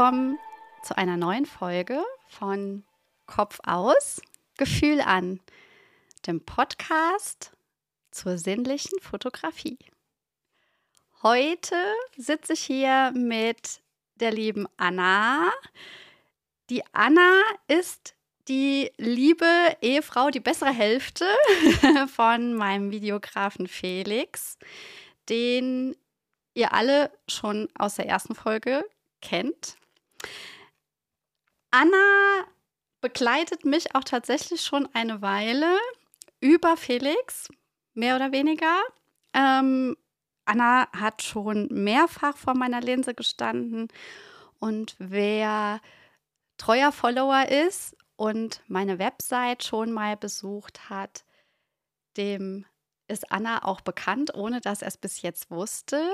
willkommen zu einer neuen Folge von Kopf aus, Gefühl an, dem Podcast zur sinnlichen Fotografie. Heute sitze ich hier mit der lieben Anna. Die Anna ist die liebe Ehefrau, die bessere Hälfte von meinem Videografen Felix, den ihr alle schon aus der ersten Folge kennt. Anna begleitet mich auch tatsächlich schon eine Weile über Felix, mehr oder weniger. Ähm, Anna hat schon mehrfach vor meiner Linse gestanden und wer treuer Follower ist und meine Website schon mal besucht hat, dem ist Anna auch bekannt, ohne dass er es bis jetzt wusste.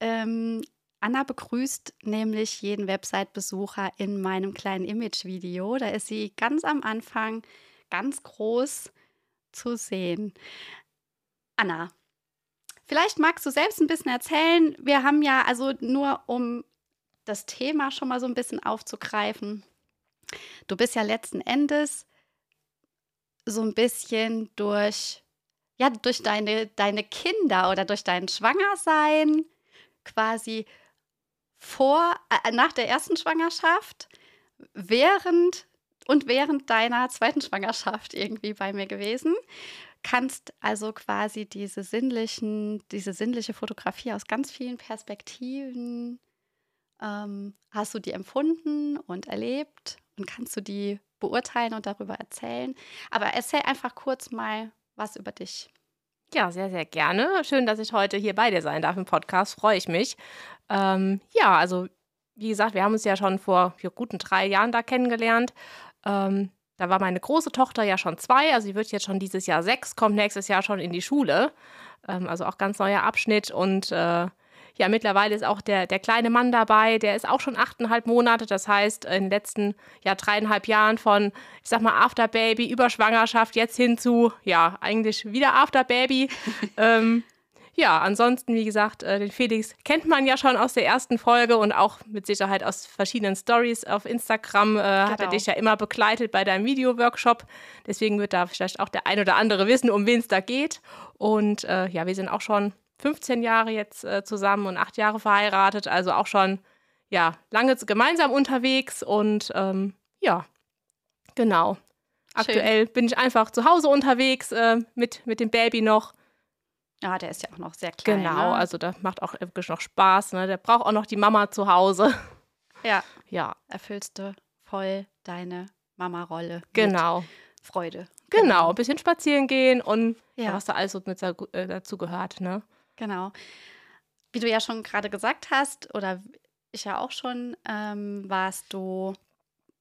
Ähm, Anna begrüßt nämlich jeden Website-Besucher in meinem kleinen Image-Video. Da ist sie ganz am Anfang ganz groß zu sehen. Anna, vielleicht magst du selbst ein bisschen erzählen. Wir haben ja also nur, um das Thema schon mal so ein bisschen aufzugreifen. Du bist ja letzten Endes so ein bisschen durch, ja, durch deine, deine Kinder oder durch dein Schwangersein quasi vor, äh, nach der ersten Schwangerschaft, während und während deiner zweiten Schwangerschaft irgendwie bei mir gewesen. Kannst also quasi diese sinnlichen, diese sinnliche Fotografie aus ganz vielen Perspektiven ähm, hast du die empfunden und erlebt und kannst du die beurteilen und darüber erzählen. Aber erzähl einfach kurz mal was über dich. Ja, sehr, sehr gerne. Schön, dass ich heute hier bei dir sein darf im Podcast. Freue ich mich. Ähm, ja, also wie gesagt, wir haben uns ja schon vor guten drei Jahren da kennengelernt. Ähm, da war meine große Tochter ja schon zwei, also sie wird jetzt schon dieses Jahr sechs, kommt nächstes Jahr schon in die Schule. Ähm, also auch ganz neuer Abschnitt und äh, ja, mittlerweile ist auch der, der kleine Mann dabei, der ist auch schon achteinhalb Monate. Das heißt, in den letzten ja, dreieinhalb Jahren von, ich sag mal, Afterbaby über Schwangerschaft jetzt hin zu, ja, eigentlich wieder Afterbaby. ähm, ja, ansonsten, wie gesagt, äh, den Felix kennt man ja schon aus der ersten Folge und auch mit Sicherheit aus verschiedenen Stories auf Instagram. Äh, genau. Hat er genau. dich ja immer begleitet bei deinem Video-Workshop. Deswegen wird da vielleicht auch der ein oder andere wissen, um wen es da geht. Und äh, ja, wir sind auch schon 15 Jahre jetzt äh, zusammen und acht Jahre verheiratet, also auch schon ja lange gemeinsam unterwegs und ähm, ja, genau. Aktuell Schön. bin ich einfach zu Hause unterwegs äh, mit, mit dem Baby noch. Ja, der ist ja auch noch sehr klein. Genau, ne? also da macht auch wirklich noch Spaß. Ne? Der braucht auch noch die Mama zu Hause. Ja. Ja. Erfüllst du voll deine Mama-Rolle. Genau. Freude. Genau. ein bisschen spazieren gehen und ja. was da alles so mit äh, dazu gehört, ne? Genau. Wie du ja schon gerade gesagt hast, oder ich ja auch schon, ähm, warst du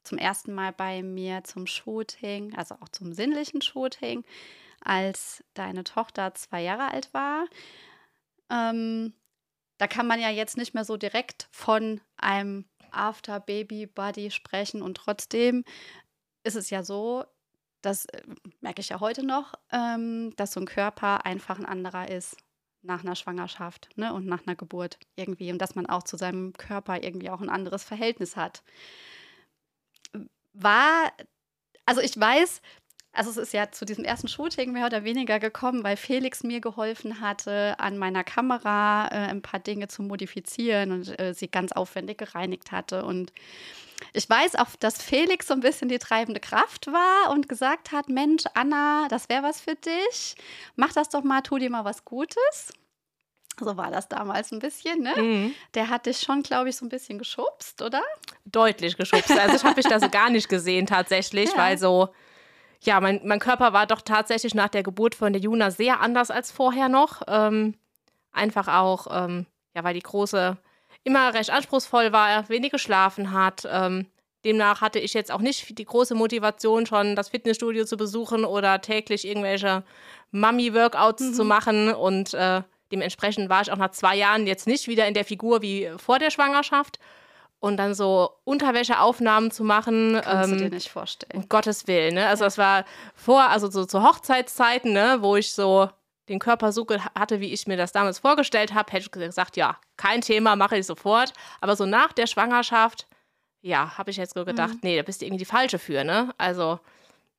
zum ersten Mal bei mir zum Shooting, also auch zum sinnlichen Shooting, als deine Tochter zwei Jahre alt war. Ähm, da kann man ja jetzt nicht mehr so direkt von einem After-Baby-Body sprechen und trotzdem ist es ja so, das äh, merke ich ja heute noch, ähm, dass so ein Körper einfach ein anderer ist nach einer Schwangerschaft ne, und nach einer Geburt irgendwie und dass man auch zu seinem Körper irgendwie auch ein anderes Verhältnis hat. War, also ich weiß, also es ist ja zu diesem ersten Shooting mehr oder weniger gekommen, weil Felix mir geholfen hatte, an meiner Kamera äh, ein paar Dinge zu modifizieren und äh, sie ganz aufwendig gereinigt hatte. Und ich weiß auch, dass Felix so ein bisschen die treibende Kraft war und gesagt hat, Mensch, Anna, das wäre was für dich. Mach das doch mal, tu dir mal was Gutes. So war das damals ein bisschen, ne? Mhm. Der hat dich schon, glaube ich, so ein bisschen geschubst, oder? Deutlich geschubst. Also ich habe mich da so gar nicht gesehen tatsächlich, ja. weil so, ja, mein, mein Körper war doch tatsächlich nach der Geburt von der Juna sehr anders als vorher noch. Ähm, einfach auch, ähm, ja, weil die große immer recht anspruchsvoll war, wenig geschlafen hat. Ähm, demnach hatte ich jetzt auch nicht die große Motivation, schon das Fitnessstudio zu besuchen oder täglich irgendwelche Mummy-Workouts mhm. zu machen. Und äh, dementsprechend war ich auch nach zwei Jahren jetzt nicht wieder in der Figur wie vor der Schwangerschaft. Und dann so Unterwäscheaufnahmen zu machen. Kannst ähm, du dir nicht vorstellen. Um Gottes Willen, ne? Also, das war vor, also so zu Hochzeitszeiten, ne, wo ich so den Körper so hatte, wie ich mir das damals vorgestellt habe, hätte ich gesagt, ja, kein Thema, mache ich sofort. Aber so nach der Schwangerschaft, ja, habe ich jetzt so gedacht, mhm. nee, da bist du irgendwie die Falsche für, ne? Also,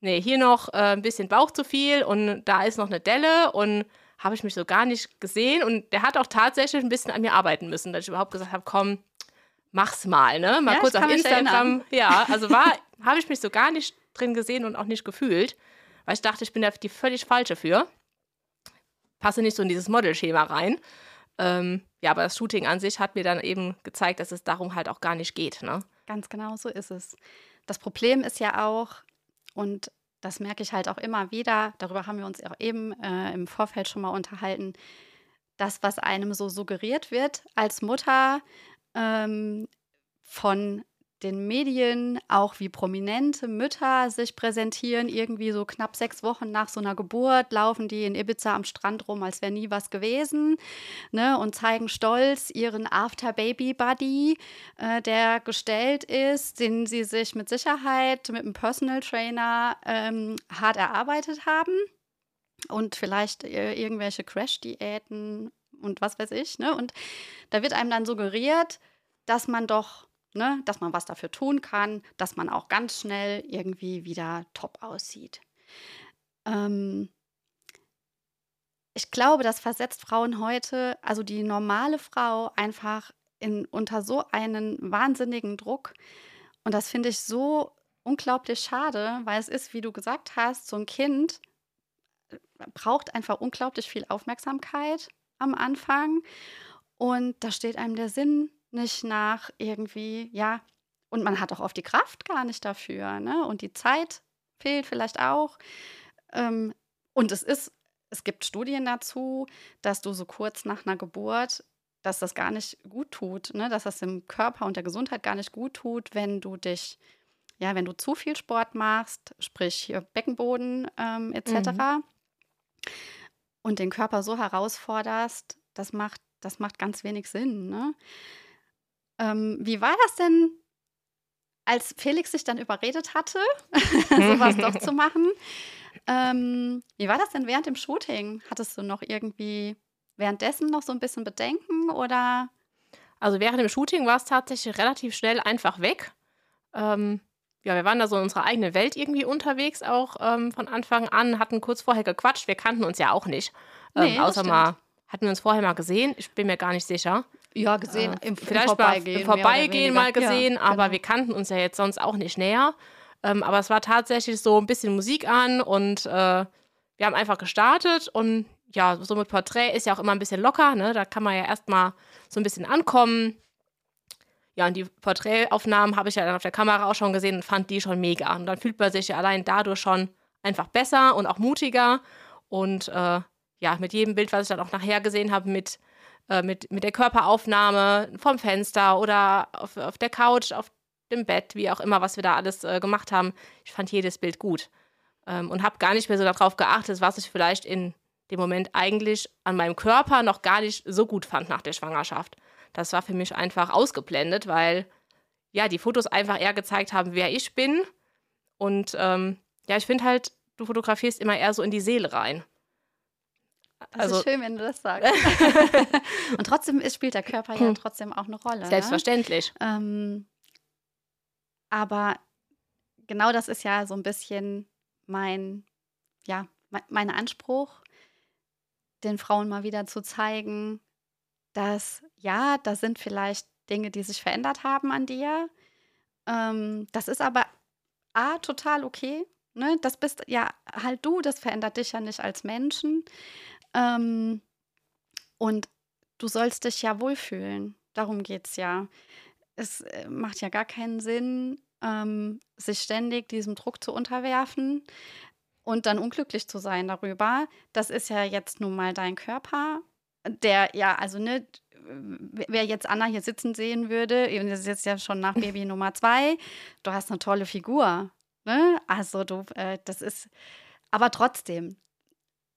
nee, hier noch äh, ein bisschen Bauch zu viel und da ist noch eine Delle und habe ich mich so gar nicht gesehen. Und der hat auch tatsächlich ein bisschen an mir arbeiten müssen, dass ich überhaupt gesagt habe, komm, mach's mal, ne? Mal ja, kurz auf Instagram. Ja, also war, habe ich mich so gar nicht drin gesehen und auch nicht gefühlt, weil ich dachte, ich bin da die völlig falsche für. Passe nicht so in dieses Modelschema rein. Ähm, ja, aber das Shooting an sich hat mir dann eben gezeigt, dass es darum halt auch gar nicht geht, ne? Ganz genau so ist es. Das Problem ist ja auch, und das merke ich halt auch immer wieder, darüber haben wir uns auch eben äh, im Vorfeld schon mal unterhalten, das, was einem so suggeriert wird als Mutter ähm, von den Medien, auch wie prominente Mütter sich präsentieren. Irgendwie so knapp sechs Wochen nach so einer Geburt laufen die in Ibiza am Strand rum, als wäre nie was gewesen. Ne, und zeigen stolz ihren After-Baby-Buddy, äh, der gestellt ist, den sie sich mit Sicherheit mit einem Personal Trainer ähm, hart erarbeitet haben. Und vielleicht äh, irgendwelche Crash-Diäten und was weiß ich. Ne? Und da wird einem dann suggeriert, dass man doch, ne, dass man was dafür tun kann, dass man auch ganz schnell irgendwie wieder top aussieht. Ähm, ich glaube, das versetzt Frauen heute, also die normale Frau, einfach in, unter so einen wahnsinnigen Druck. Und das finde ich so unglaublich schade, weil es ist, wie du gesagt hast, so ein Kind äh, braucht einfach unglaublich viel Aufmerksamkeit am Anfang. Und da steht einem der Sinn nicht nach irgendwie, ja, und man hat auch oft die Kraft gar nicht dafür, ne? Und die Zeit fehlt vielleicht auch. Ähm, und es ist, es gibt Studien dazu, dass du so kurz nach einer Geburt, dass das gar nicht gut tut, ne? dass das dem Körper und der Gesundheit gar nicht gut tut, wenn du dich, ja, wenn du zu viel Sport machst, sprich Beckenboden ähm, etc. Mhm. Und den Körper so herausforderst, das macht, das macht ganz wenig Sinn. Ne? Ähm, wie war das denn, als Felix sich dann überredet hatte, sowas doch zu machen? Ähm, wie war das denn während dem Shooting? Hattest du noch irgendwie währenddessen noch so ein bisschen Bedenken oder? Also während dem Shooting war es tatsächlich relativ schnell einfach weg. Ähm, ja, wir waren da so in unserer eigenen Welt irgendwie unterwegs, auch ähm, von Anfang an, hatten kurz vorher gequatscht. Wir kannten uns ja auch nicht. Ähm, nee, außer mal, hatten wir uns vorher mal gesehen. Ich bin mir gar nicht sicher. Ja, gesehen, äh, im, vielleicht im Vorbeigehen. Im Vorbeigehen mal gesehen, ja, aber genau. wir kannten uns ja jetzt sonst auch nicht näher. Ähm, aber es war tatsächlich so ein bisschen Musik an und äh, wir haben einfach gestartet und ja, so mit Porträt ist ja auch immer ein bisschen locker, ne? Da kann man ja erstmal so ein bisschen ankommen. Ja, und die Porträtaufnahmen habe ich ja dann auf der Kamera auch schon gesehen und fand die schon mega. Und dann fühlt man sich ja allein dadurch schon einfach besser und auch mutiger. Und äh, ja, mit jedem Bild, was ich dann auch nachher gesehen habe, mit äh, mit, mit der Körperaufnahme vom Fenster oder auf, auf der Couch, auf dem Bett, wie auch immer, was wir da alles äh, gemacht haben. Ich fand jedes Bild gut ähm, und habe gar nicht mehr so darauf geachtet, was ich vielleicht in dem Moment eigentlich an meinem Körper noch gar nicht so gut fand nach der Schwangerschaft. Das war für mich einfach ausgeblendet, weil ja, die Fotos einfach eher gezeigt haben, wer ich bin. Und ähm, ja, ich finde halt, du fotografierst immer eher so in die Seele rein. Das also, ist schön, wenn du das sagst. und trotzdem ist, spielt der Körper ja hm. trotzdem auch eine Rolle. Ne? Selbstverständlich. Ne? Ähm, aber genau das ist ja so ein bisschen mein, ja, mein Anspruch, den Frauen mal wieder zu zeigen, dass ja, da sind vielleicht Dinge, die sich verändert haben an dir. Ähm, das ist aber A, total okay. Ne? Das bist ja halt du, das verändert dich ja nicht als Menschen. Ähm, und du sollst dich ja wohlfühlen. Darum geht es ja. Es äh, macht ja gar keinen Sinn, ähm, sich ständig diesem Druck zu unterwerfen und dann unglücklich zu sein darüber. Das ist ja jetzt nun mal dein Körper, der ja, also ne, wer jetzt Anna hier sitzen sehen würde, das ist jetzt ja schon nach Baby Nummer zwei, du hast eine tolle Figur. Ne? Also du, äh, das ist, aber trotzdem,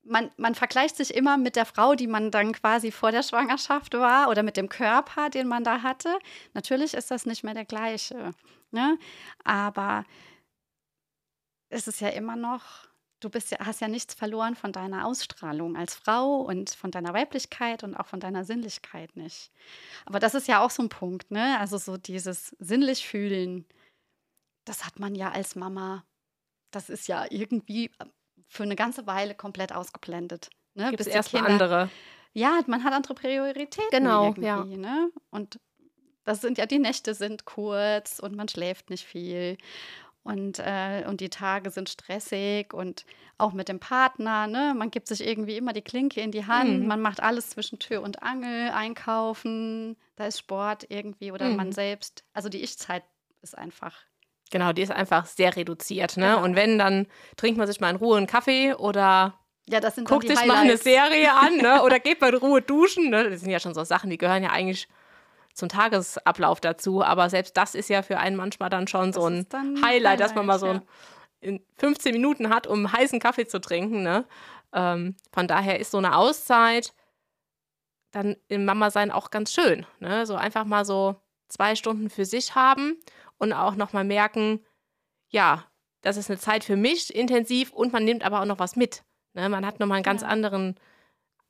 man, man vergleicht sich immer mit der Frau, die man dann quasi vor der Schwangerschaft war oder mit dem Körper, den man da hatte. Natürlich ist das nicht mehr der gleiche. Ne? Aber es ist ja immer noch du bist ja, hast ja nichts verloren von deiner Ausstrahlung als Frau und von deiner Weiblichkeit und auch von deiner Sinnlichkeit nicht. Aber das ist ja auch so ein Punkt, ne? Also so dieses sinnlich fühlen, das hat man ja als Mama, das ist ja irgendwie für eine ganze Weile komplett ausgeblendet. Ne? Gibt es erstmal andere. Ja, man hat andere Prioritäten Genau, irgendwie, ja. ne? Und das sind ja, die Nächte sind kurz und man schläft nicht viel. Und, äh, und die Tage sind stressig und auch mit dem Partner, ne? Man gibt sich irgendwie immer die Klinke in die Hand, Mhm. man macht alles zwischen Tür und Angel, einkaufen, da ist Sport irgendwie oder man Mhm. selbst. Also die Ich-Zeit ist einfach. Genau, die ist einfach sehr reduziert. Ne? Genau. Und wenn, dann trinkt man sich mal in Ruhe einen Kaffee oder Ja, das sind dann guckt sich mal eine Highlights. Serie an ne? oder geht mal in Ruhe duschen. Ne? Das sind ja schon so Sachen, die gehören ja eigentlich zum Tagesablauf dazu. Aber selbst das ist ja für einen manchmal dann schon so Das dann ein Highlight, dass man mal so Highlight, ein, in 15 Minuten hat, um heißen Kaffee zu trinken. Ne? Ähm, von daher ist so eine Auszeit dann im Mama-Sein auch ganz schön. Ne? So einfach mal so zwei Stunden für sich haben und auch nochmal merken, ja, das ist eine Zeit für mich intensiv und man nimmt aber auch noch was mit. Ne? Man hat nochmal einen ganz Ja. anderen,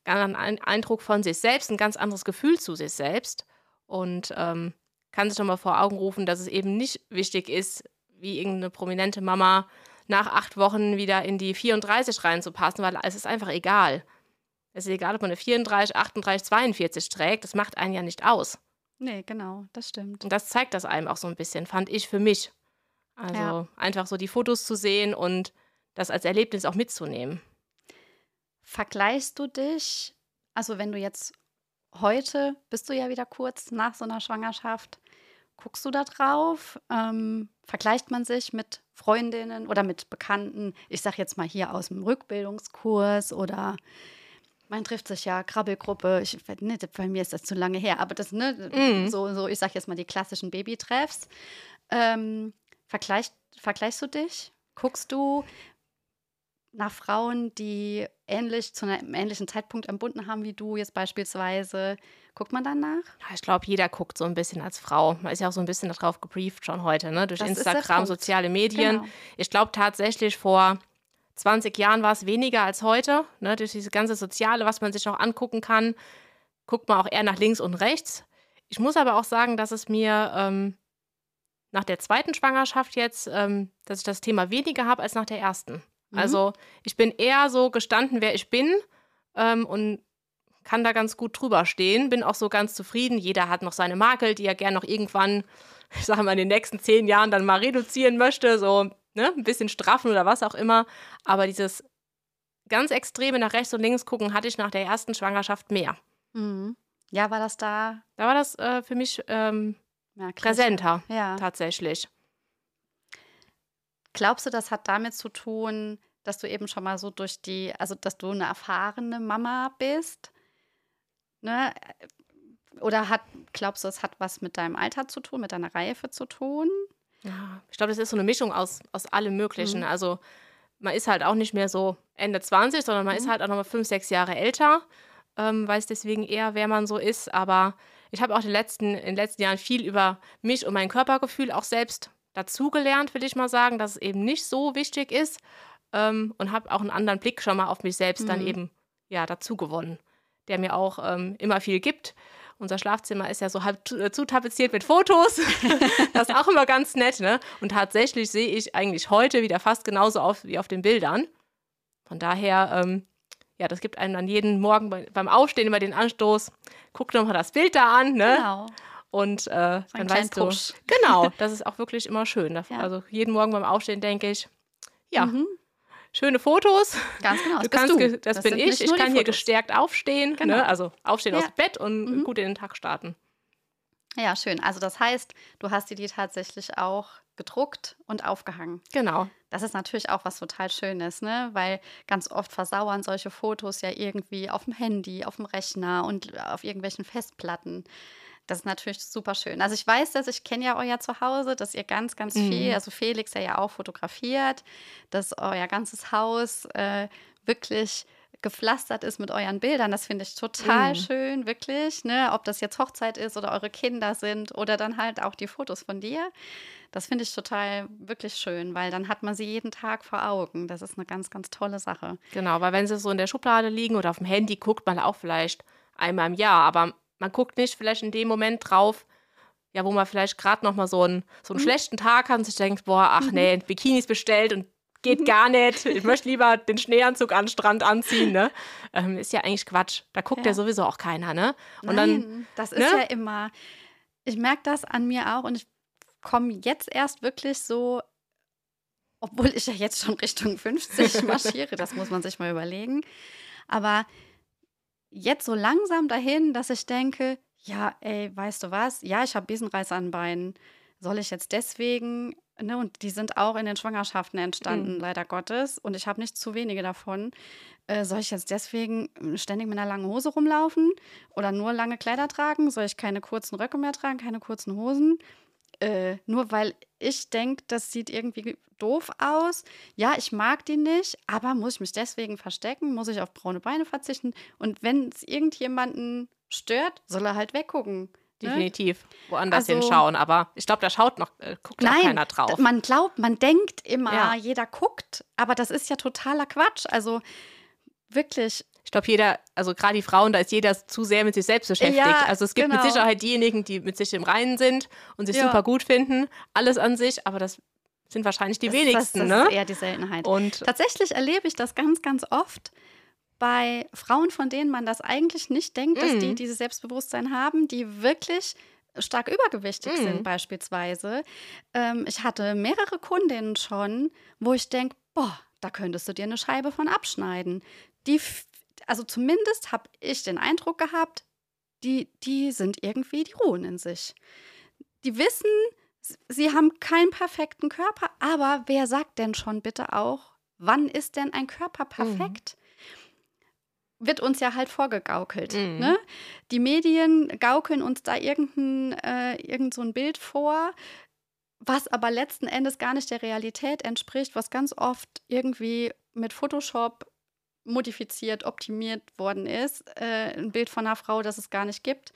anderen Ein- Eindruck von sich selbst, ein ganz anderes Gefühl zu sich selbst und ähm, kann sich nochmal vor Augen rufen, dass es eben nicht wichtig ist, wie irgendeine prominente Mama nach acht Wochen wieder in die 34 reinzupassen, weil es ist einfach egal. Es ist egal, ob man eine 34, 38, 42 trägt, das macht einen ja nicht aus. Nee, genau, das stimmt. Und das zeigt das einem auch so ein bisschen, fand ich für mich. Also Ja. einfach so die Fotos zu sehen und das als Erlebnis auch mitzunehmen. Vergleichst du dich, also wenn du jetzt heute, bist du ja wieder kurz nach so einer Schwangerschaft, guckst du da drauf? Ähm, vergleicht man sich mit Freundinnen oder mit Bekannten? Ich sag jetzt mal hier aus dem Rückbildungskurs oder man trifft sich ja, Krabbelgruppe. Ich, ne, bei mir ist das zu lange her, aber das, ne, Mhm. so, so, ich sag jetzt mal die klassischen Babytreffs. Ähm, vergleicht, vergleichst du dich? Guckst du nach Frauen, die ähnlich zu einem ähnlichen Zeitpunkt entbunden haben wie du jetzt beispielsweise? Guckt man danach? Ja, ich glaube, jeder guckt so ein bisschen als Frau. Man ist ja auch so ein bisschen darauf gebrieft schon heute, ne? Durch Das Instagram, soziale Medien. Genau. Ich glaube tatsächlich, vor 20 Jahren war es weniger als heute. Ne? Durch diese ganze Soziale, was man sich noch angucken kann, guckt man auch eher nach links und rechts. Ich muss aber auch sagen, dass es mir ähm, nach der zweiten Schwangerschaft jetzt, ähm, dass ich das Thema weniger habe als nach der ersten. Mhm. Also ich bin eher so gestanden, wer ich bin ähm, und kann da ganz gut drüber stehen. Bin auch so ganz zufrieden. Jeder hat noch seine Makel, die er gern noch irgendwann, ich sage mal, in den nächsten zehn Jahren dann mal reduzieren möchte. So ne, ein bisschen straffen oder was auch immer. Aber dieses ganz extreme nach rechts und links gucken hatte ich nach der ersten Schwangerschaft mehr. Mhm. Ja, war das da Da war das äh, für mich ähm, merklich? präsenter, Ja. tatsächlich. Glaubst du, das hat damit zu tun, dass du eben schon mal so durch die, also dass du eine erfahrene Mama bist? Ne? Oder hat, glaubst du, es hat was mit deinem Alter zu tun, mit deiner Reife zu tun? Ja, ich glaube, das ist so eine Mischung aus, aus allem Möglichen. Mhm. Also man ist halt auch nicht mehr so Ende 20, sondern man ist Mhm. halt auch nochmal fünf, sechs Jahre älter. Ähm, weiß deswegen eher, wer man so ist. Aber ich habe auch die letzten, in den letzten Jahren viel über mich und mein Körpergefühl auch selbst dazugelernt, will ich mal sagen, dass es eben nicht so wichtig ist. Ähm, und habe auch einen anderen Blick schon mal auf mich selbst dann Mhm. eben ja, dazu gewonnen, der mir auch ähm, immer viel gibt. Unser Schlafzimmer ist ja so halb zu- äh, zutapeziert mit Fotos. das ist auch immer ganz nett, ne? Und tatsächlich sehe ich eigentlich heute wieder fast genauso auf wie auf den Bildern. Von daher, ähm, ja, das gibt einem dann jeden Morgen bei, beim Aufstehen immer den Anstoß. Guck doch mal das Bild da an, ne? Genau. Und äh, dann weißt du, Push. genau, das ist auch wirklich immer schön. Da- Ja. Also jeden Morgen beim Aufstehen denke ich, ja, Mhm. Schöne Fotos. Ganz genau. Das Du kannst, du. ge- das, bin ich. Ich kann hier gestärkt aufstehen, Genau. ne? also aufstehen Ja. aus dem Bett und Mhm. gut in den Tag starten. Ja, schön. Also das heißt, du hast dir die tatsächlich auch gedruckt und aufgehangen. Genau. Das ist natürlich auch was total Schönes, ne? Weil ganz oft versauern solche Fotos ja irgendwie auf dem Handy, auf dem Rechner und auf irgendwelchen Festplatten. Das ist natürlich super schön. Also ich weiß das, ich kenne ja euer Zuhause, dass ihr ganz, ganz viel, Mhm. also Felix, der ja auch fotografiert, dass euer ganzes Haus äh, wirklich gepflastert ist mit euren Bildern. Das finde ich total Mhm. schön, wirklich. Ne? Ob das jetzt Hochzeit ist oder eure Kinder sind oder dann halt auch die Fotos von dir. Das finde ich total wirklich schön, weil dann hat man sie jeden Tag vor Augen. Das ist eine ganz, ganz tolle Sache. Genau, weil wenn sie so in der Schublade liegen oder auf dem Handy, guckt man auch vielleicht einmal im Jahr, aber man guckt nicht vielleicht in dem Moment drauf, ja, wo man vielleicht gerade noch mal so einen, so einen Mhm. schlechten Tag hat und sich denkt, boah, ach nee, Bikinis bestellt und geht gar nicht. Ich möchte lieber den Schneeanzug an den Strand anziehen, ne? Ähm, ist ja eigentlich Quatsch. Da guckt ja, Ja. sowieso auch keiner, ne? Und Nein, dann, das ist ne? ja immer. Ich merke das an mir auch und ich komme jetzt erst wirklich so, obwohl ich ja jetzt schon Richtung 50 marschiere, das muss man sich mal überlegen. Aber jetzt so langsam dahin, dass ich denke, ja, ey, weißt du was? Ja, ich habe Besenreiß an Beinen. Soll ich jetzt deswegen, ne, und die sind auch in den Schwangerschaften entstanden, Mhm. leider Gottes, und ich habe nicht zu wenige davon. Äh, soll ich jetzt deswegen äh, ständig mit einer langen Hose rumlaufen oder nur lange Kleider tragen? Soll ich keine kurzen Röcke mehr tragen, keine kurzen Hosen? Äh, nur weil ich denke, das sieht irgendwie doof aus. Ja, ich mag die nicht, aber muss ich mich deswegen verstecken? Muss ich auf braune Beine verzichten? Und wenn es irgendjemanden stört, soll er halt weggucken. Ne? definitiv woanders Also- hinschauen. Aber ich glaube, da schaut noch, äh, guckt noch Nein, keiner drauf. man glaubt, man denkt immer, Ja. jeder guckt, aber das ist ja totaler Quatsch. Also wirklich, Ich glaube, jeder, also gerade die Frauen, da ist jeder zu sehr mit sich selbst beschäftigt. Ja, also es gibt genau. mit Sicherheit diejenigen, die mit sich im Reinen sind und sich Ja. super gut finden, alles an sich, aber das sind wahrscheinlich die das, wenigsten, das, das ne? ist eher die Seltenheit. Und Tatsächlich erlebe ich das ganz, ganz oft bei Frauen, von denen man das eigentlich nicht denkt, dass die Mhm. dieses Selbstbewusstsein haben, die wirklich stark übergewichtig Mhm. sind beispielsweise. Ähm, ich hatte mehrere Kundinnen schon, wo ich denke, boah, da könntest du dir eine Scheibe von abschneiden. Die, also zumindest habe ich den Eindruck gehabt, die, die sind irgendwie, die ruhen in sich. Die wissen, sie haben keinen perfekten Körper, aber wer sagt denn schon bitte auch, wann ist denn ein Körper perfekt? Wird uns ja halt vorgegaukelt. Mhm. Ne? Die Medien gaukeln uns da irgendein, äh, irgend so ein Bild vor, was aber letzten Endes gar nicht der Realität entspricht, was ganz oft irgendwie mit Photoshop modifiziert, optimiert worden ist. Äh, ein Bild von einer Frau, das es gar nicht gibt.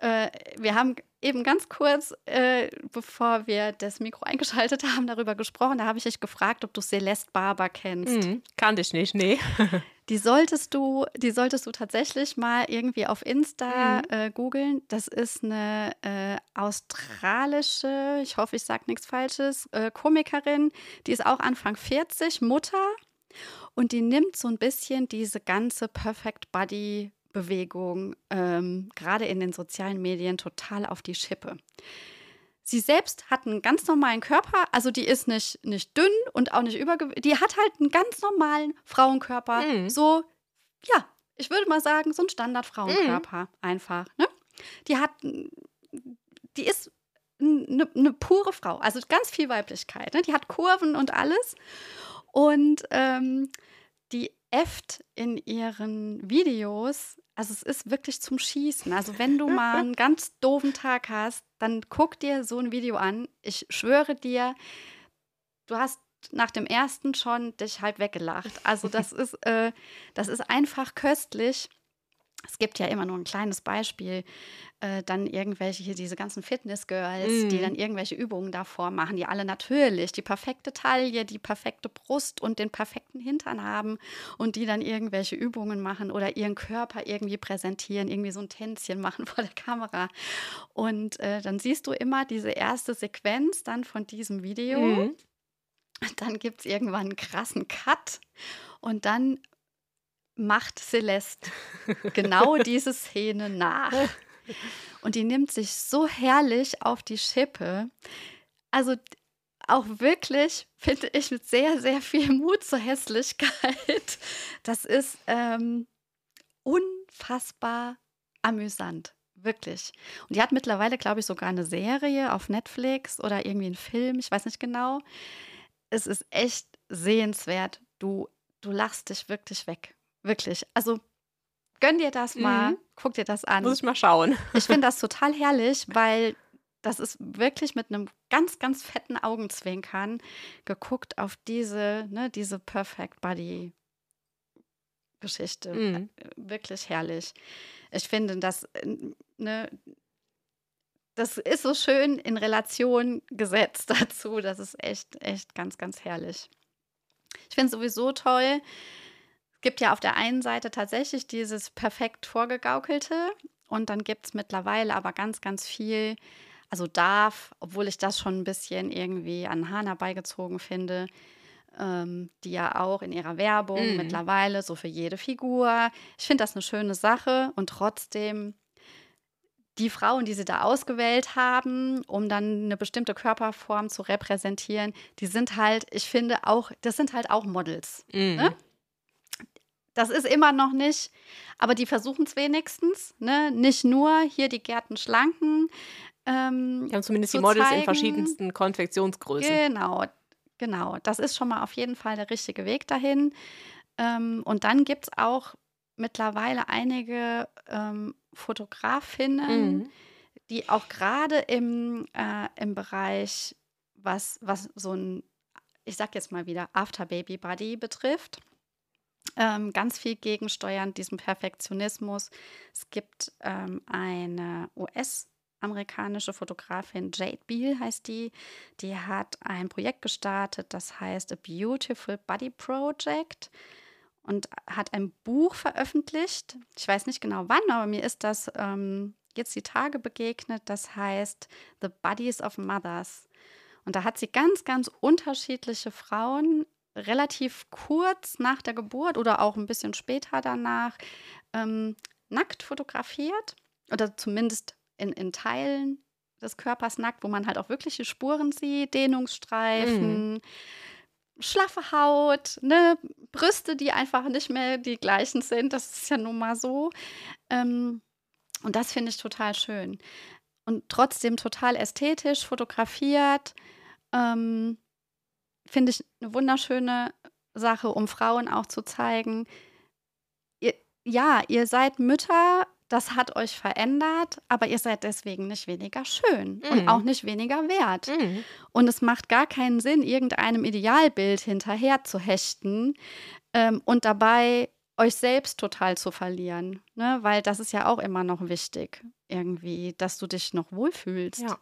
Äh, wir haben eben ganz kurz, äh, bevor wir das Mikro eingeschaltet haben, darüber gesprochen. Da habe ich dich gefragt, ob du Celeste Barber kennst. Mhm. kannte ich nicht, nee. Die solltest du, die solltest du tatsächlich mal irgendwie auf Insta Mhm. äh, googeln. Das ist eine äh, australische, ich hoffe, ich sage nichts Falsches, äh, Komikerin. Die ist auch Anfang 40, Mutter. Und die nimmt so ein bisschen diese ganze Perfect Body Bewegung, ähm, gerade in den sozialen Medien, total auf die Schippe. Sie selbst hat einen ganz normalen Körper, also die ist nicht, nicht dünn und auch nicht übergewichtig. Die hat halt einen ganz normalen Frauenkörper. Mhm. So, ja, ich würde mal sagen, so ein Standard-Frauenkörper einfach. Ne? Die hat, die ist eine ne pure Frau, also ganz viel Weiblichkeit. Ne? Die hat Kurven und alles. Und ähm, äfft in ihren Videos, also es ist wirklich zum Schießen. Also wenn du mal einen ganz doofen Tag hast, dann guck dir so ein Video an. Ich schwöre dir, du hast nach dem ersten schon dich halb weggelacht. Also das ist, äh, das ist einfach köstlich. Es gibt ja immer nur ein kleines Beispiel, äh, dann irgendwelche hier, diese ganzen Fitness-Girls, die Mhm. dann irgendwelche Übungen davor machen, die alle natürlich die perfekte Taille, die perfekte Brust und den perfekten Hintern haben und die dann irgendwelche Übungen machen oder ihren Körper irgendwie präsentieren, irgendwie so ein Tänzchen machen vor der Kamera. Und äh, dann siehst du immer diese erste Sequenz dann von diesem Video. Mhm. Dann gibt es irgendwann einen krassen Cut und dann macht Celeste genau diese Szene nach. Und die nimmt sich so herrlich auf die Schippe. Also auch wirklich, finde ich, mit sehr, sehr viel Mut zur Hässlichkeit. Das ist ähm, unfassbar amüsant. Wirklich. Und die hat mittlerweile, glaube ich, sogar eine Serie auf Netflix oder irgendwie einen Film, ich weiß nicht genau. Es ist echt sehenswert. Du, du lachst dich wirklich weg. Wirklich. Also gönn dir das mal, Mhm. guck dir das an. Muss ich mal schauen. Ich finde das total herrlich, weil das ist wirklich mit einem ganz, ganz fetten Augenzwinkern geguckt auf diese, ne, diese Perfect Body Geschichte. Mhm. Äh, Wirklich herrlich. Ich finde, das, äh, ne, das ist so schön in Relation gesetzt dazu. Das ist echt, echt ganz, ganz herrlich. Ich finde es sowieso toll. Gibt ja auf der einen Seite tatsächlich dieses perfekt vorgegaukelte und dann gibt es mittlerweile aber ganz, ganz viel, also darf, obwohl ich das schon ein bisschen irgendwie an Hahn herbeigezogen finde, ähm, die ja auch in ihrer Werbung Mhm. mittlerweile so für jede Figur. Ich finde das eine schöne Sache und trotzdem die Frauen, die sie da ausgewählt haben, um dann eine bestimmte Körperform zu repräsentieren, die sind halt, ich finde auch, das sind halt auch Models. Mhm. Ne? Das ist immer noch nicht, aber die versuchen es wenigstens. Ne? Nicht nur hier die Gärten schlanken. Ähm, Die haben zumindest zu die Models in zeigen. verschiedensten Konfektionsgrößen. Genau, genau. Das ist schon mal auf jeden Fall der richtige Weg dahin. Ähm, und dann gibt es auch mittlerweile einige ähm, Fotografinnen, Mhm. die auch gerade im, äh, im Bereich, was, was so ein, ich sag jetzt mal wieder, After-Baby-Body betrifft, ähm, ganz viel gegensteuern, diesem Perfektionismus. Es gibt ähm, eine US-amerikanische Fotografin, Jade Beal heißt die, die hat ein Projekt gestartet, das heißt A Beautiful Body Project und hat ein Buch veröffentlicht. Ich weiß nicht genau wann, aber mir ist das ähm, jetzt die Tage begegnet. Das heißt The Bodies of Mothers. Und da hat sie ganz, ganz unterschiedliche Frauen relativ kurz nach der Geburt oder auch ein bisschen später danach ähm, nackt fotografiert oder zumindest in, in Teilen des Körpers nackt, wo man halt auch wirkliche Spuren sieht, Dehnungsstreifen, schlaffe Haut, ne, Brüste, die einfach nicht mehr die gleichen sind. Das ist ja nun mal so. Ähm, und das finde ich total schön. Und trotzdem total ästhetisch fotografiert. Ähm, finde ich eine wunderschöne Sache, um Frauen auch zu zeigen, ihr, ja, ihr seid Mütter, das hat euch verändert, aber ihr seid deswegen nicht weniger schön und Mhm. auch nicht weniger wert. Mhm. Und es macht gar keinen Sinn, irgendeinem Idealbild hinterher zu hechten ähm, und dabei euch selbst total zu verlieren. Ne? Weil das ist ja auch immer noch wichtig, irgendwie, dass du dich noch wohlfühlst. Ja.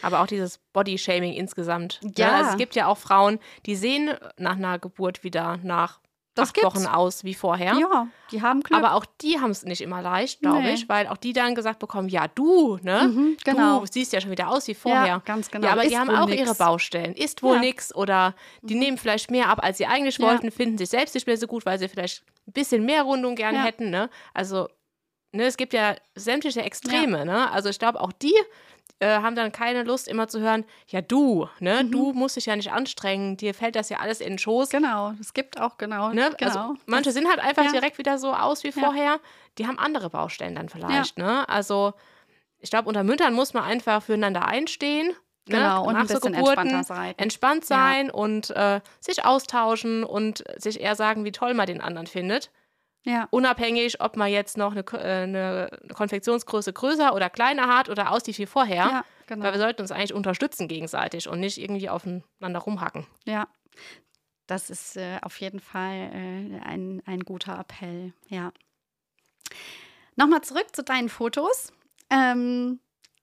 Aber auch dieses Body-Shaming insgesamt. ne? Ja. Also es gibt ja auch Frauen, die sehen nach einer Geburt wieder nach Das acht gibt's. Wochen aus wie vorher. Ja, die haben Glück. Aber auch die haben es nicht immer leicht, glaube Nee. ich, weil auch die dann gesagt bekommen, ja, du, ne? Mhm, genau. Du siehst ja schon wieder aus wie vorher. Ja, ganz genau. Ja, aber die Ist haben wohl auch nix. ihre Baustellen. Ist wohl Ja. nix oder die nehmen vielleicht mehr ab, als sie eigentlich Ja. wollten, finden sich selbst nicht mehr so gut, weil sie vielleicht ein bisschen mehr Rundung gerne Ja. hätten, ne? Also, ne, es gibt ja sämtliche Extreme, ne? Also ich glaube, auch die äh, haben dann keine Lust, immer zu hören, ja, du, ne? Mhm. Du musst dich ja nicht anstrengen, dir fällt das ja alles in den Schoß. Genau, es gibt auch genau. Ne? genau. Also manche sind halt einfach ja. direkt wieder so aus wie Ja. vorher. Die haben andere Baustellen dann vielleicht. Ne? Also ich glaube, unter Müttern muss man einfach füreinander einstehen. genau, ne? und Nach ein so bisschen Geburten sein. entspannt Ja. sein und äh, sich austauschen und sich eher sagen, wie toll man den anderen findet. Ja, Unabhängig, ob man jetzt noch eine, äh, eine Konfektionsgröße größer oder kleiner hat oder aussieht wie vorher. ja, genau. Weil wir sollten uns eigentlich unterstützen gegenseitig und nicht irgendwie aufeinander rumhacken. Ja, das ist äh, auf jeden Fall äh, ein, ein guter Appell, ja. Nochmal zurück zu deinen Fotos. Ähm,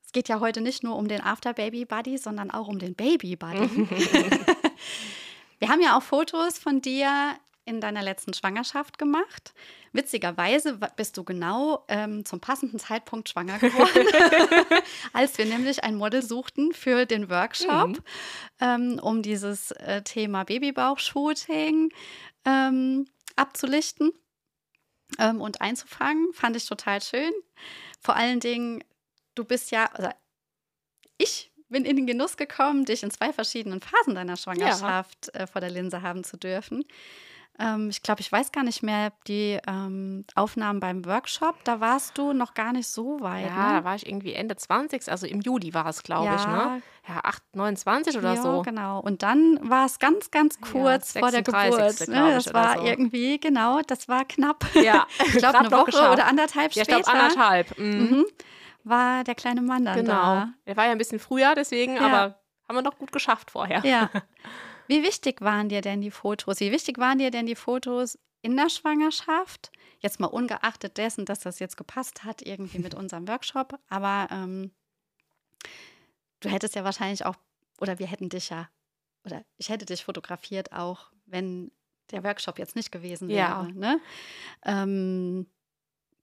es geht ja heute nicht nur um den After-Baby-Buddy, sondern auch um den Baby-Buddy. Wir haben ja auch Fotos von dir in deiner letzten Schwangerschaft gemacht. Witzigerweise bist du genau ähm, zum passenden Zeitpunkt schwanger geworden, als wir nämlich ein Model suchten für den Workshop, Mhm. ähm, um dieses äh, Thema Babybauch-Shooting ähm, abzulichten ähm, und einzufangen. Fand ich total schön. Vor allen Dingen, du bist ja, also ich bin in den Genuss gekommen, dich in zwei verschiedenen Phasen deiner Schwangerschaft äh, vor der Linse haben zu dürfen. Ähm, ich glaube, ich weiß gar nicht mehr, die ähm, Aufnahmen beim Workshop, da warst du noch gar nicht so weit. Ja, ne? da war ich irgendwie Ende 20, also im Juli war es, glaube ich, Ja. ne? Ja, 8, 29 oder ja, so. genau. Und dann war es ganz, ganz kurz vor der 36. Geburt. Ne? ich, Das war so. irgendwie, genau, das war knapp. Ja, Ich glaube, eine Woche oder anderthalb Ja, ich später glaube anderthalb. Mhm. mhm, war der kleine Mann dann Genau. da. Er war ja ein bisschen früher, deswegen, Ja. aber haben wir noch gut geschafft vorher. Ja. Wie wichtig waren dir denn die Fotos? Wie wichtig waren dir denn die Fotos in der Schwangerschaft. Jetzt mal ungeachtet dessen, dass das jetzt gepasst hat, irgendwie mit unserem Workshop. Aber ähm, du hättest ja wahrscheinlich auch, oder wir hätten dich ja, oder ich hätte dich fotografiert auch, wenn der Workshop jetzt nicht gewesen wäre. Ja. Ne? Ähm,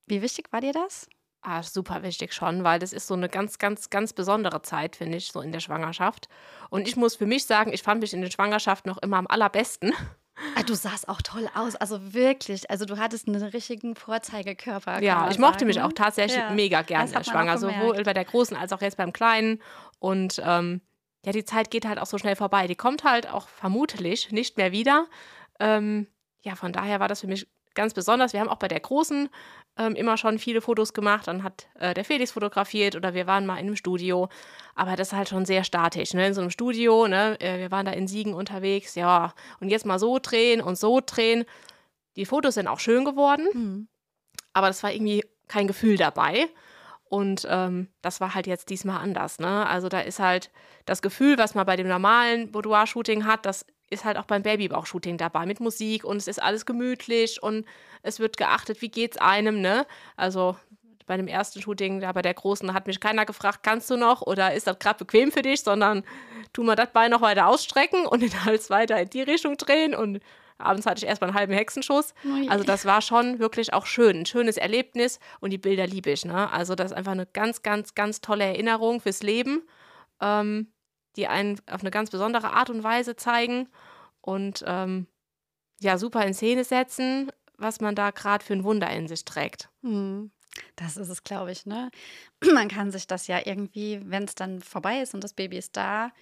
wie wichtig war dir das? Ah, super wichtig schon, weil das ist so eine ganz, ganz, ganz besondere Zeit, finde ich, so in der Schwangerschaft. Und ich muss für mich sagen, ich fand mich in der Schwangerschaft noch immer am allerbesten. Ah, du sahst auch toll aus, also wirklich. Also du hattest einen richtigen Vorzeigekörper. Ja, ich mochte sagen, mich ne? auch tatsächlich Ja. mega gern Schwanger, sowohl bei der Großen als auch jetzt beim Kleinen. Und ähm, ja, die Zeit geht halt auch so schnell vorbei. Die kommt halt auch vermutlich nicht mehr wieder. Ähm, ja, von daher war das für mich ganz besonders. Wir haben auch bei der Großen ähm, immer schon viele Fotos gemacht. Dann hat äh, der Felix fotografiert oder wir waren mal in einem Studio. Aber das ist halt schon sehr statisch, ne? In so einem Studio, ne? Äh, wir waren da in Siegen unterwegs, ja. Und jetzt mal so drehen und so drehen. Die Fotos sind auch schön geworden Mhm. aber das war irgendwie kein Gefühl dabei. Und ähm, das war halt jetzt diesmal anders. Ne? Also da ist halt das Gefühl, was man bei dem normalen Boudoir-Shooting hat, das ist halt auch beim Babybauch-Shooting dabei mit Musik und es ist alles gemütlich und es wird geachtet, wie geht's einem. Ne? Also bei dem ersten Shooting, da bei der Großen, hat mich keiner gefragt, kannst du noch oder ist das gerade bequem für dich, sondern tu mal das Bein noch weiter ausstrecken und den Hals weiter in die Richtung drehen und abends hatte ich erstmal einen halben Hexenschuss. Ui. Also das war schon wirklich auch schön, ein schönes Erlebnis und die Bilder liebe ich. Ne? Also das ist einfach eine ganz, ganz, ganz tolle Erinnerung fürs Leben, ähm, die einen auf eine ganz besondere Art und Weise zeigen und ähm, ja, super in Szene setzen, was man da gerade für ein Wunder in sich trägt. Hm. Das ist es, glaube ich, ne? Man kann sich das ja irgendwie, wenn es dann vorbei ist und das Baby ist da,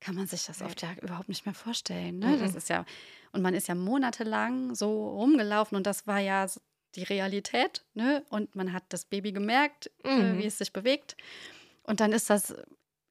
kann man sich das oft ja überhaupt nicht mehr vorstellen. Ne? Das Mhm. ist ja, und man ist ja monatelang so rumgelaufen und das war ja die Realität, ne? Und man hat das Baby gemerkt, äh, Mhm. wie es sich bewegt. Und dann ist das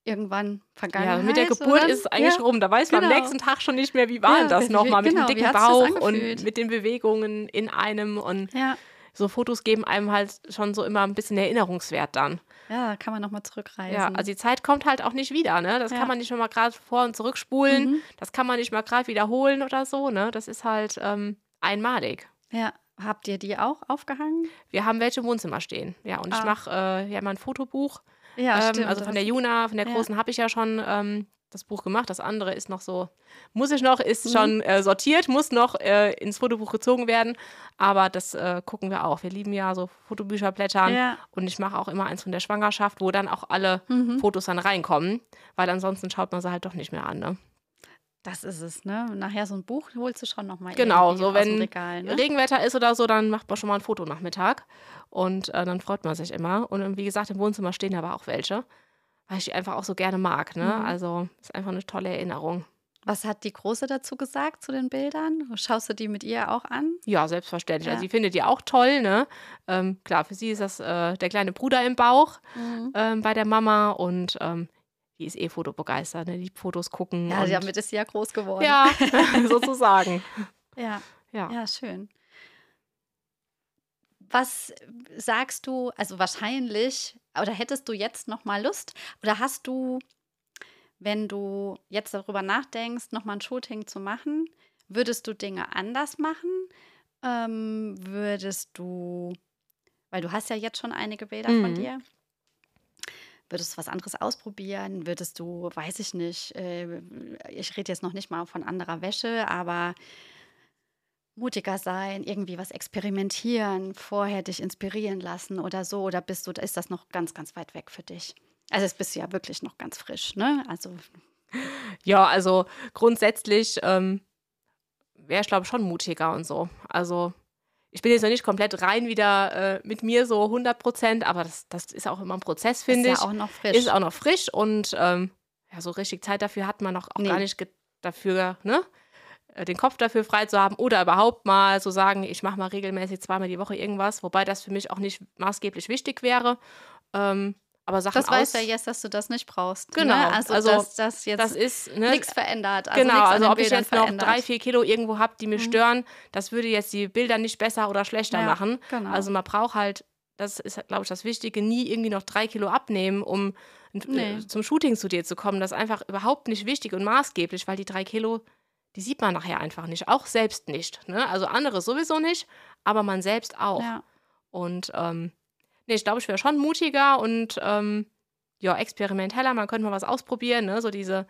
irgendwann vergangen. Ja, mit der Geburt ist es eigentlich rum. Da weiß man am genau. nächsten Tag schon nicht mehr, wie war Ja, denn das nochmal mit genau, dem dicken Bauch und mit den Bewegungen in einem und Ja, so Fotos geben einem halt schon so immer ein bisschen Erinnerungswert dann. ja, kann man nochmal zurückreisen. Ja, also die Zeit kommt halt auch nicht wieder, ne? Das Ja. kann man nicht mal gerade vor- und zurückspulen. Mhm. Das kann man nicht mal gerade wiederholen oder so, ne? Das ist halt ähm, einmalig. ja. Habt ihr die auch aufgehangen? Wir haben welche im Wohnzimmer stehen. Ja, und ich Ah. mache äh, ja immer ein Fotobuch. Ja, ähm, also von der Juna, von der Ja. Großen habe ich ja schon ähm, das Buch gemacht. Das andere ist noch so, muss ich noch, ist Mhm. schon äh, sortiert, muss noch äh, ins Fotobuch gezogen werden. Aber das äh, gucken wir auch. Wir lieben ja so Fotobücher blättern. Ja. Und ich mache auch immer eins von der Schwangerschaft, wo dann auch alle Mhm. Fotos dann reinkommen. Weil ansonsten schaut man sie halt doch nicht mehr an. Ne? Das ist es, ne? Nachher so ein Buch holst du schon nochmal Genau, so wenn Regal, ne? Regenwetter ist oder so, dann macht man schon mal ein Fotonachmittag. Und äh, dann freut man sich immer. Und wie gesagt, im Wohnzimmer stehen aber auch welche. Weil ich die einfach auch so gerne mag. Ne? Mhm. Also ist einfach eine tolle Erinnerung. Was hat die Große dazu gesagt zu den Bildern? Schaust du die mit ihr auch an? Ja, selbstverständlich. Ja. Also sie findet die auch toll, ne? Ähm, klar, für sie ist das äh, der kleine Bruder im Bauch Mhm. ähm, bei der Mama und ähm, die ist eh fotobegeistert, ne? Die Fotos gucken. Ja, damit ist sie ja groß geworden. ja, sozusagen. ja. Ja. Ja, schön. Was sagst du, also wahrscheinlich, oder hättest du jetzt noch mal Lust, oder hast du, wenn du jetzt darüber nachdenkst, noch mal ein Shooting zu machen, würdest du Dinge anders machen? Ähm, würdest du, weil du hast ja jetzt schon einige Bilder von Mhm. dir, würdest du was anderes ausprobieren? Würdest du, weiß ich nicht, äh, ich rede jetzt noch nicht mal von anderer Wäsche, aber mutiger sein, irgendwie was experimentieren, vorher dich inspirieren lassen oder so? Oder bist du, ist das noch ganz, ganz weit weg für dich? Also jetzt bist du ja wirklich noch ganz frisch, ne? Also Ja, also grundsätzlich ähm, wäre ich, glaube schon mutiger und so. Also ich bin jetzt noch nicht komplett rein wieder äh, mit mir so 100 Prozent, aber das, das ist auch immer ein Prozess, ist finde ja ich. auch noch frisch. Ist auch noch frisch und ähm, ja, so richtig Zeit dafür hat man noch auch Nee. gar nicht dafür, ne? äh, Den Kopf dafür frei zu haben oder überhaupt mal so sagen, ich mache mal regelmäßig zweimal die Woche irgendwas, wobei das für mich auch nicht maßgeblich wichtig wäre. Ähm, aber Sachen das weiß aus, ja jetzt, dass du das nicht brauchst. Genau, Ne? Also, also dass das jetzt das ist ne, nichts verändert. Also genau, also ob ich Bildern jetzt noch verändert. drei, vier Kilo irgendwo habe, die mir Mhm. stören, das würde jetzt die Bilder nicht besser oder schlechter Ja, machen. genau. Also man braucht halt, das ist, glaube ich, das Wichtige, nie irgendwie noch drei Kilo abnehmen, um Nee. äh, zum Shooting zu dir zu kommen. Das ist einfach überhaupt nicht wichtig und maßgeblich, weil die drei Kilo, die sieht man nachher einfach nicht, auch selbst nicht. Ne? Also andere sowieso nicht, aber man selbst auch. Ja. Und ähm, nee, ich glaube, ich wäre schon mutiger und ähm, ja, experimenteller. Man könnte mal was ausprobieren, ne? So diese,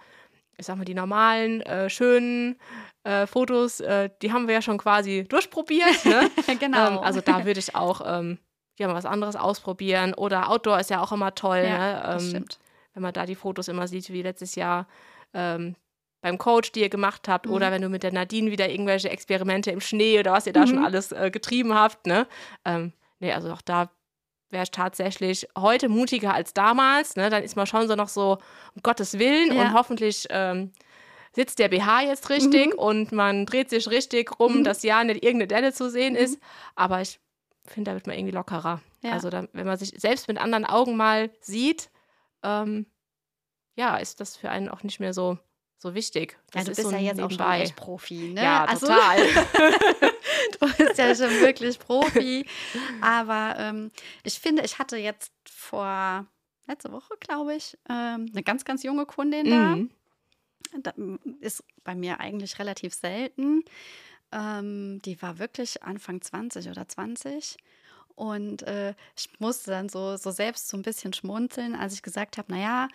ich sag mal, die normalen, äh, schönen äh, Fotos, äh, die haben wir ja schon quasi durchprobiert. Ne? genau. Ähm, also da würde ich auch ähm, ja, mal was anderes ausprobieren. Oder Outdoor ist ja auch immer toll, ja, ne? das Ähm, stimmt. wenn man da die Fotos immer sieht, wie letztes Jahr ähm, beim Coach, die ihr gemacht habt, Mhm. oder wenn du mit der Nadine wieder irgendwelche Experimente im Schnee oder was ihr da schon Mhm. alles äh, getrieben habt, ne? Ähm, nee, also auch da wäre ich tatsächlich heute mutiger als damals, ne? Dann ist man schon so noch so, um Gottes Willen Ja. und hoffentlich ähm, sitzt der BH jetzt richtig Mhm. und man dreht sich richtig rum, Mhm. dass ja nicht irgendeine Delle zu sehen Mhm. ist. Aber ich finde, da wird man irgendwie lockerer. Ja. Also da, wenn man sich selbst mit anderen Augen mal sieht, ähm, ja, ist das für einen auch nicht mehr so, so wichtig. Ja, Das du ist bist so ja jetzt auch schon echt Profi, ne? Ja, also, total. du bist ja schon wirklich Profi. Aber ähm, ich finde, ich hatte jetzt vor letzte Woche, glaube ich, ähm, eine ganz, ganz junge Kundin da. Mhm. Das ist bei mir eigentlich relativ selten. Ähm, die war wirklich Anfang 20 oder 20. Und äh, ich musste dann so, so selbst so ein bisschen schmunzeln, als ich gesagt habe, naja,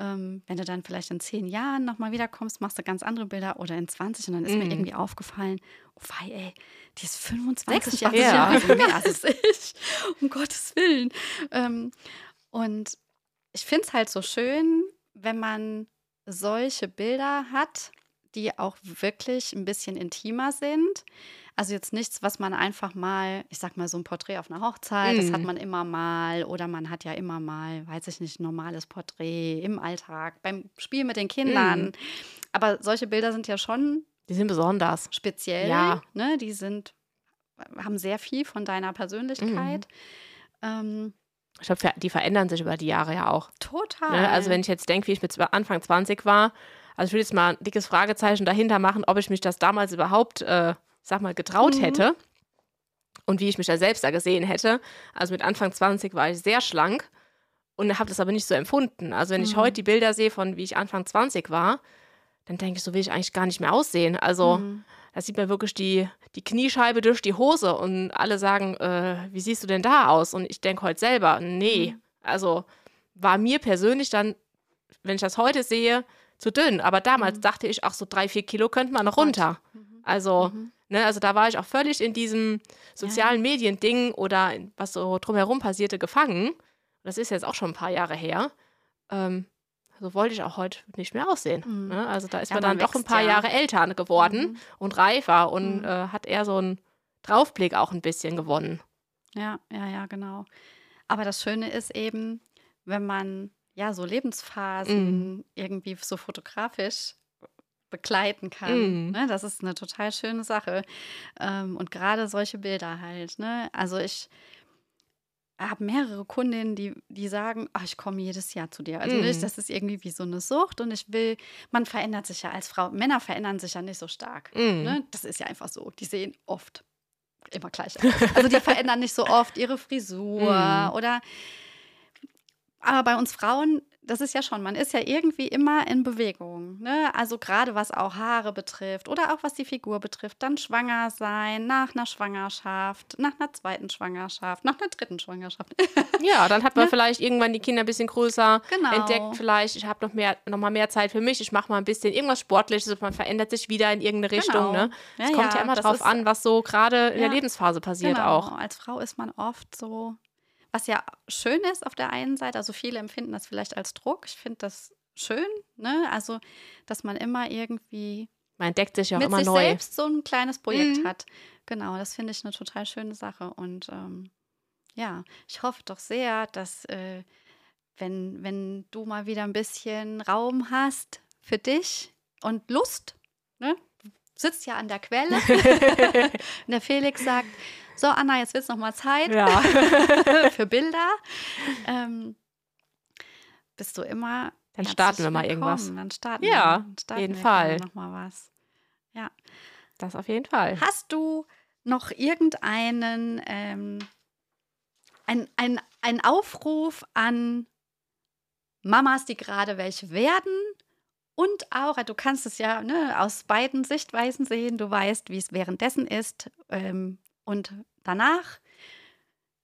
ähm, wenn du dann vielleicht in zehn Jahren nochmal wiederkommst, machst du ganz andere Bilder oder in 20 und dann ist mir Mhm. irgendwie aufgefallen, oh wei, ey, die ist 25 26 Jahre. Jahre mehr als ich, um Gottes Willen. Ähm, und ich finde es halt so schön, wenn man solche Bilder hat, die auch wirklich ein bisschen intimer sind. Also jetzt nichts, was man einfach mal, ich sag mal, so ein Porträt auf einer Hochzeit, das hat Mhm. man immer mal. Oder man hat ja immer mal, weiß ich nicht, ein normales Porträt im Alltag, beim Spiel mit den Kindern. Mhm. Aber solche Bilder sind ja schon Die sind besonders. speziell. Ja. Ne? Die sind, haben sehr viel von deiner Persönlichkeit. Mhm. Ähm, Ich glaube, die verändern sich über die Jahre ja auch. total. Ne? Also wenn ich jetzt denke, wie ich mit Anfang 20 war, also ich will jetzt mal ein dickes Fragezeichen dahinter machen, ob ich mich das damals überhaupt, äh, sag mal, getraut Mhm. hätte und wie ich mich da selbst da gesehen hätte. Also mit Anfang 20 war ich sehr schlank und habe das aber nicht so empfunden. Also wenn ich Mhm. heute die Bilder sehe von wie ich Anfang 20 war, dann denke ich, so will ich eigentlich gar nicht mehr aussehen. Also Mhm. da sieht man wirklich die, die Kniescheibe durch die Hose und alle sagen, äh, wie siehst du denn da aus? Und ich denke heute selber, nee. Mhm. Also war mir persönlich dann, wenn ich das heute sehe, zu dünn. Aber damals Mhm. dachte ich, ach, so drei, vier Kilo könnte man noch runter. Mhm. Also, Mhm. ne, also da war ich auch völlig in diesem sozialen Medien-Ding oder was so drumherum passierte gefangen. Das ist jetzt auch schon ein paar Jahre her. Ähm, so wollte ich auch heute nicht mehr aussehen. Mhm. Ne? Also da ist Ja, man man dann doch ein wächst paar ja. Jahre älter geworden Mhm. und reifer und äh, hat eher so einen Draufblick auch ein bisschen gewonnen. Ja, ja, ja, genau. Aber das Schöne ist eben, wenn man ja so Lebensphasen irgendwie so fotografisch begleiten kann. Mhm. Ne? Das ist eine total schöne Sache. Ähm, und gerade solche Bilder halt. Ne? Also ich habe mehrere Kundinnen, die, die sagen, "Ah, ich komme jedes Jahr zu dir. Also Mhm. nicht, das ist irgendwie wie so eine Sucht und ich will, man verändert sich ja als Frau. Männer verändern sich ja nicht so stark. Mhm. Ne? Das ist ja einfach so. Die sehen oft immer gleich aus. Also die verändern nicht so oft ihre Frisur Mhm. oder. Aber bei uns Frauen, das ist ja schon, man ist ja irgendwie immer in Bewegung. Ne? Also gerade was auch Haare betrifft oder auch was die Figur betrifft, dann schwanger sein, nach einer Schwangerschaft, nach einer zweiten Schwangerschaft, nach einer dritten Schwangerschaft. Ja, dann hat man Ne? vielleicht irgendwann die Kinder ein bisschen größer, Genau. entdeckt vielleicht, ich habe noch, mehr, noch mal mehr Zeit für mich, ich mache mal ein bisschen irgendwas Sportliches, man verändert sich wieder in irgendeine Richtung. Genau. Ne? Es kommt ja immer das drauf an, was so gerade in der Ja. Lebensphase passiert genau. auch. Als Frau ist man oft so, was ja schön ist auf der einen Seite, also viele empfinden das vielleicht als Druck. Ich finde das schön, ne? Also, dass man immer irgendwie Man entdeckt sich ja auch mit immer sich neu. selbst so ein kleines Projekt Mhm. hat. Genau, das finde ich eine total schöne Sache. Und ähm, ja, ich hoffe doch sehr, dass äh, wenn, wenn du mal wieder ein bisschen Raum hast für dich und Lust, ne? Du sitzt ja an der Quelle. und der Felix sagt, so Anna, jetzt wird es nochmal Zeit Ja. für Bilder. Ähm, bist du immer Dann starten wir mal irgendwas. Dann starten Ja, wir, dann starten jeden wir Fall. Noch mal was. Das auf jeden Fall. Hast du noch irgendeinen ähm, ein, ein, ein Aufruf an Mamas, die gerade welche werden Und auch, du kannst es ja ne, aus beiden Sichtweisen sehen. Du weißt, wie es währenddessen ist ähm, und danach.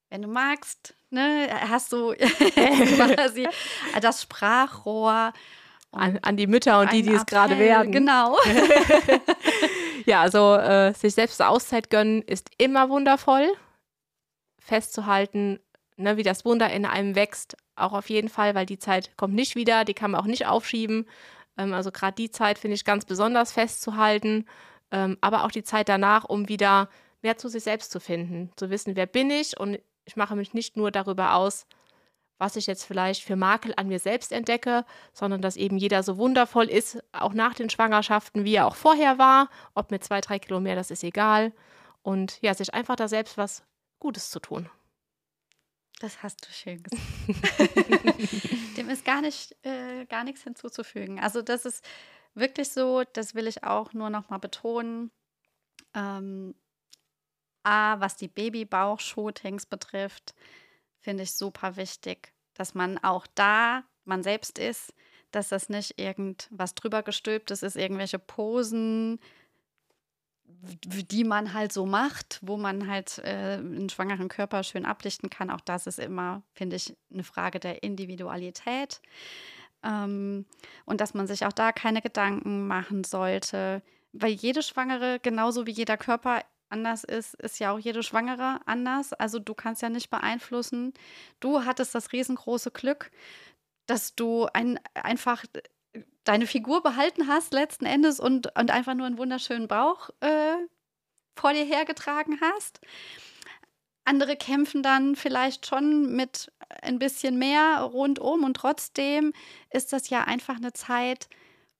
Wenn du magst, ne, hast du quasi das Sprachrohr. An, an, die Mütter und die, die es gerade werden. Genau. ja, also äh, sich selbst Auszeit gönnen ist immer wundervoll. Festzuhalten, ne, wie das Wunder in einem wächst, auch auf jeden Fall, weil die Zeit kommt nicht wieder, die kann man auch nicht aufschieben. Ähm, also gerade die Zeit finde ich ganz besonders festzuhalten, ähm, aber auch die Zeit danach, um wieder mehr zu sich selbst zu finden, zu wissen, wer bin ich und ich mache mich nicht nur darüber aus, was ich jetzt vielleicht für Makel an mir selbst entdecke, sondern dass eben jeder so wundervoll ist, auch nach den Schwangerschaften, wie er auch vorher war. Ob mit zwei, drei Kilo mehr, das ist egal. Und ja, sich einfach da selbst was Gutes zu tun. Das hast du schön gesagt. Dem ist gar nicht, äh, gar nichts hinzuzufügen. Also das ist wirklich so, das will ich auch nur noch mal betonen. Ähm, A, was die Babybauch-Shootings betrifft, finde ich super wichtig, dass man auch da man selbst ist, dass das nicht irgendwas drüber gestülptes ist, irgendwelche Posen, die man halt so macht, wo man halt äh, einen schwangeren Körper schön ablichten kann. Auch das ist immer, finde ich, eine Frage der Individualität. Ähm, und dass man sich auch da keine Gedanken machen sollte, weil jede Schwangere, genauso wie jeder Körper anders ist, ist ja auch jede Schwangere anders. Also du kannst ja nicht beeinflussen. Du hattest das riesengroße Glück, dass du ein, einfach deine Figur behalten hast letzten Endes und, und einfach nur einen wunderschönen Bauch äh, vor dir hergetragen hast. Andere kämpfen dann vielleicht schon mit ein bisschen mehr rundum und trotzdem ist das ja einfach eine Zeit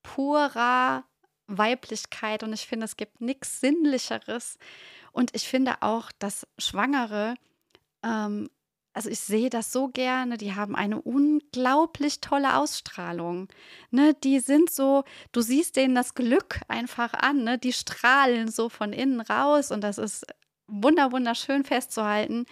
purer Weiblichkeit und ich finde, es gibt nichts Sinnlicheres. Und ich finde auch, dass Schwangere ähm, also ich sehe das so gerne, die haben eine unglaublich tolle Ausstrahlung. Ne, die sind so, du siehst denen das Glück einfach an, ne? Die strahlen so von innen raus und das ist wunder wunderschön festzuhalten.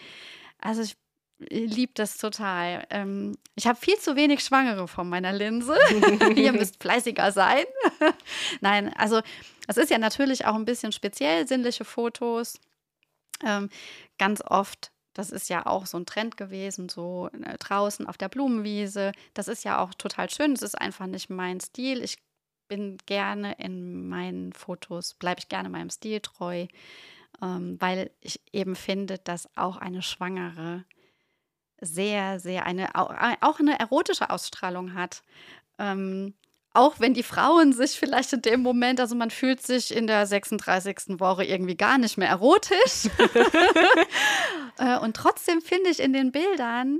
Also ich liebe das total. Ähm, ich habe viel zu wenig Schwangere von meiner Linse. Ihr müsst fleißiger sein. Nein, also es ist ja natürlich auch ein bisschen speziell, sinnliche Fotos. Ähm, ganz oft das ist ja auch so ein Trend gewesen, so äh, draußen auf der Blumenwiese. Das ist ja auch total schön. Es ist einfach nicht mein Stil. Ich bin gerne in meinen Fotos, bleibe ich gerne meinem Stil treu, ähm, weil ich eben finde, dass auch eine Schwangere sehr, sehr eine, auch eine erotische Ausstrahlung hat. Ähm, auch wenn die Frauen sich vielleicht in dem Moment, also man fühlt sich in der 36. Woche irgendwie gar nicht mehr erotisch. Äh, und trotzdem finde ich in den Bildern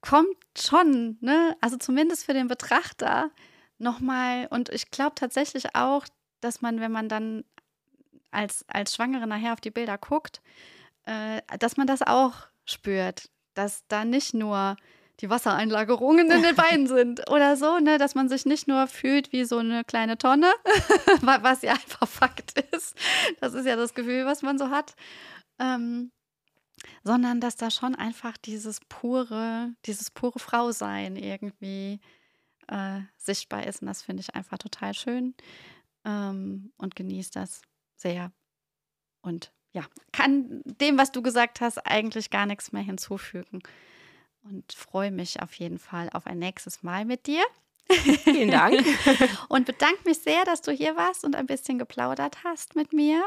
kommt schon, ne, also zumindest für den Betrachter nochmal, und ich glaube tatsächlich auch, dass man, wenn man dann als, als Schwangere nachher auf die Bilder guckt, äh, dass man das auch spürt, dass da nicht nur die Wassereinlagerungen in den Beinen sind oder so, ne, dass man sich nicht nur fühlt wie so eine kleine Tonne, was ja einfach Fakt ist. Das ist ja das Gefühl, was man so hat. Ähm, sondern dass da schon einfach dieses pure, dieses pure Frausein irgendwie äh, sichtbar ist. Und das finde ich einfach total schön ähm, und genieße das sehr. Und ja, kann dem, was du gesagt hast, eigentlich gar nichts mehr hinzufügen und freue mich auf jeden Fall auf ein nächstes Mal mit dir. Vielen Dank. und bedanke mich sehr, dass du hier warst und ein bisschen geplaudert hast mit mir.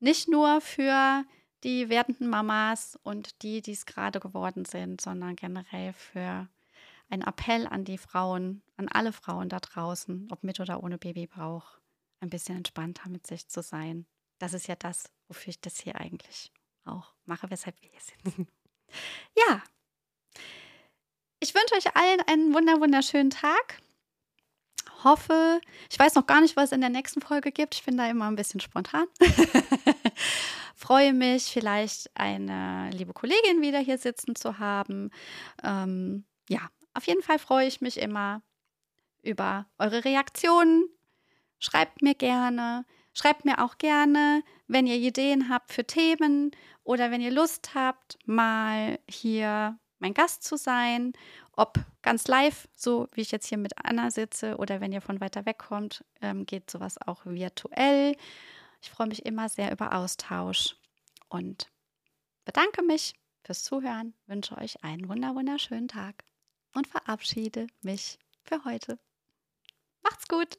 Nicht nur für die werdenden Mamas und die, die es gerade geworden sind, sondern generell für einen Appell an die Frauen, an alle Frauen da draußen, ob mit oder ohne Babybauch, ein bisschen entspannter mit sich zu sein. Das ist ja das, wofür ich das hier eigentlich auch mache, weshalb wir hier sitzen. Ja. Ich wünsche euch allen einen wunder wunderschönen Tag. Hoffe, ich weiß noch gar nicht, was es in der nächsten Folge gibt. Ich bin da immer ein bisschen spontan. Freue mich, vielleicht eine liebe Kollegin wieder hier sitzen zu haben. Ähm, ja, auf jeden Fall freue ich mich immer über eure Reaktionen. Schreibt mir gerne. Schreibt mir auch gerne, wenn ihr Ideen habt für Themen oder wenn ihr Lust habt, mal hier mein Gast zu sein, ob ganz live, so wie ich jetzt hier mit Anna sitze, oder wenn ihr von weiter weg kommt, ähm, geht sowas auch virtuell. Ich freue mich immer sehr über Austausch und bedanke mich fürs Zuhören, wünsche euch einen wunderschönen Tag und verabschiede mich für heute. Macht's gut!